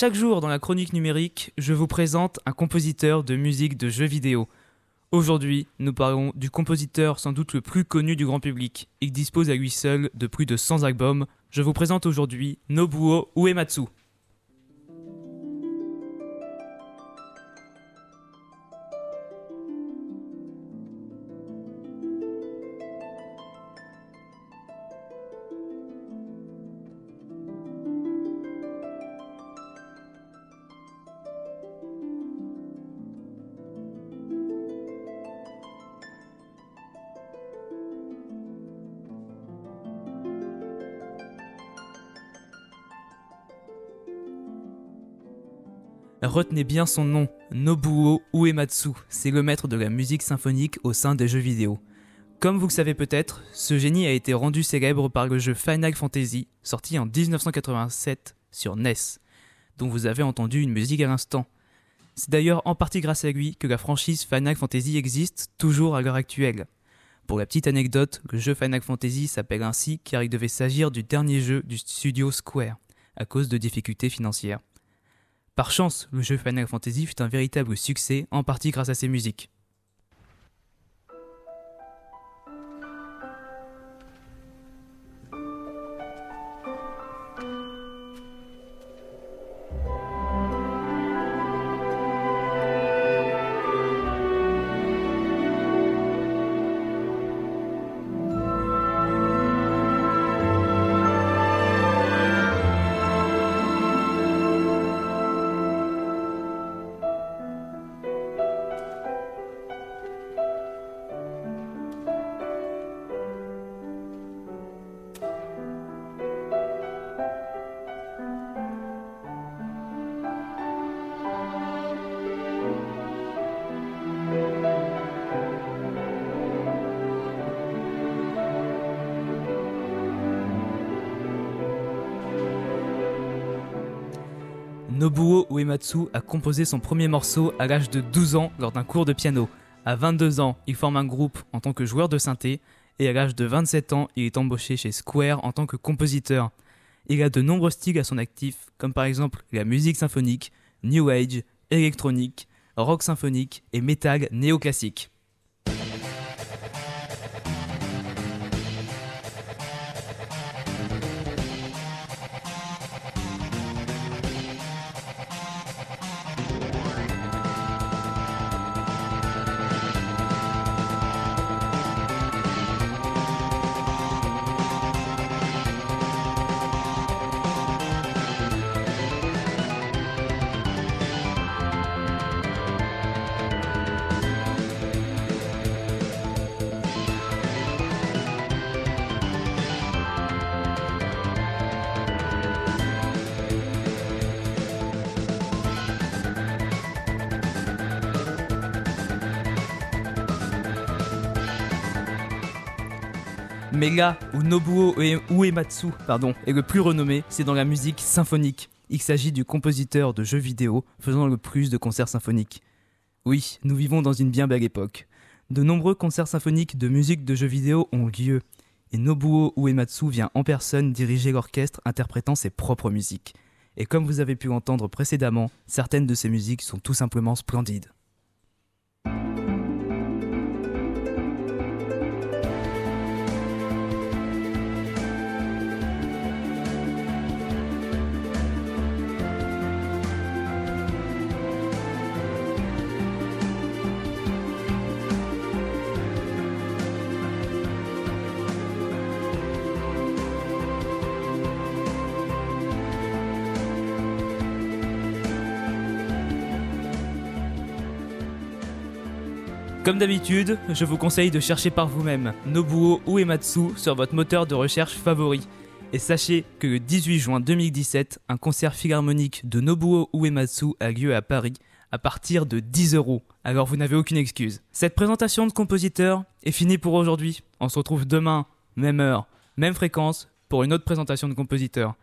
Chaque jour dans la chronique numérique, je vous présente un compositeur de musique de jeux vidéo. Aujourd'hui, nous parlons du compositeur sans doute le plus connu du grand public. Il dispose à lui seul de plus de 100 albums. Je vous présente aujourd'hui Nobuo Uematsu. Retenez bien son nom, Nobuo Uematsu, c'est le maître de la musique symphonique au sein des jeux vidéo. Comme vous le savez peut-être, ce génie a été rendu célèbre par le jeu Final Fantasy, sorti en 1987 sur NES, dont vous avez entendu une musique à l'instant. C'est d'ailleurs en partie grâce à lui que la franchise Final Fantasy existe toujours à l'heure actuelle. Pour la petite anecdote, le jeu Final Fantasy s'appelle ainsi car il devait s'agir du dernier jeu du studio Square, à cause de difficultés financières. Par chance, le jeu Final Fantasy fut un véritable succès, en partie grâce à ses musiques. Nobuo Uematsu a composé son premier morceau à l'âge de 12 ans lors d'un cours de piano. À 22 ans, il forme un groupe en tant que joueur de synthé et à l'âge de 27 ans, il est embauché chez Square en tant que compositeur. Il a de nombreux styles à son actif, comme par exemple la musique symphonique, new age, électronique, rock symphonique et metal néoclassique. Mais là où Nobuo Uematsu pardon, est le plus renommé, c'est dans la musique symphonique. Il s'agit du compositeur de jeux vidéo faisant le plus de concerts symphoniques. Oui, nous vivons dans une bien belle époque. De nombreux concerts symphoniques de musique de jeux vidéo ont lieu, et Nobuo Uematsu vient en personne diriger l'orchestre interprétant ses propres musiques. Et comme vous avez pu l'entendre précédemment, certaines de ces musiques sont tout simplement splendides. Comme d'habitude, je vous conseille de chercher par vous-même Nobuo Uematsu sur votre moteur de recherche favori. Et sachez que le 18 juin 2017, un concert philharmonique de Nobuo Uematsu a lieu à Paris à partir de 10 euros. Alors vous n'avez aucune excuse. Cette présentation de compositeur est finie pour aujourd'hui. On se retrouve demain, même heure, même fréquence, pour une autre présentation de compositeur.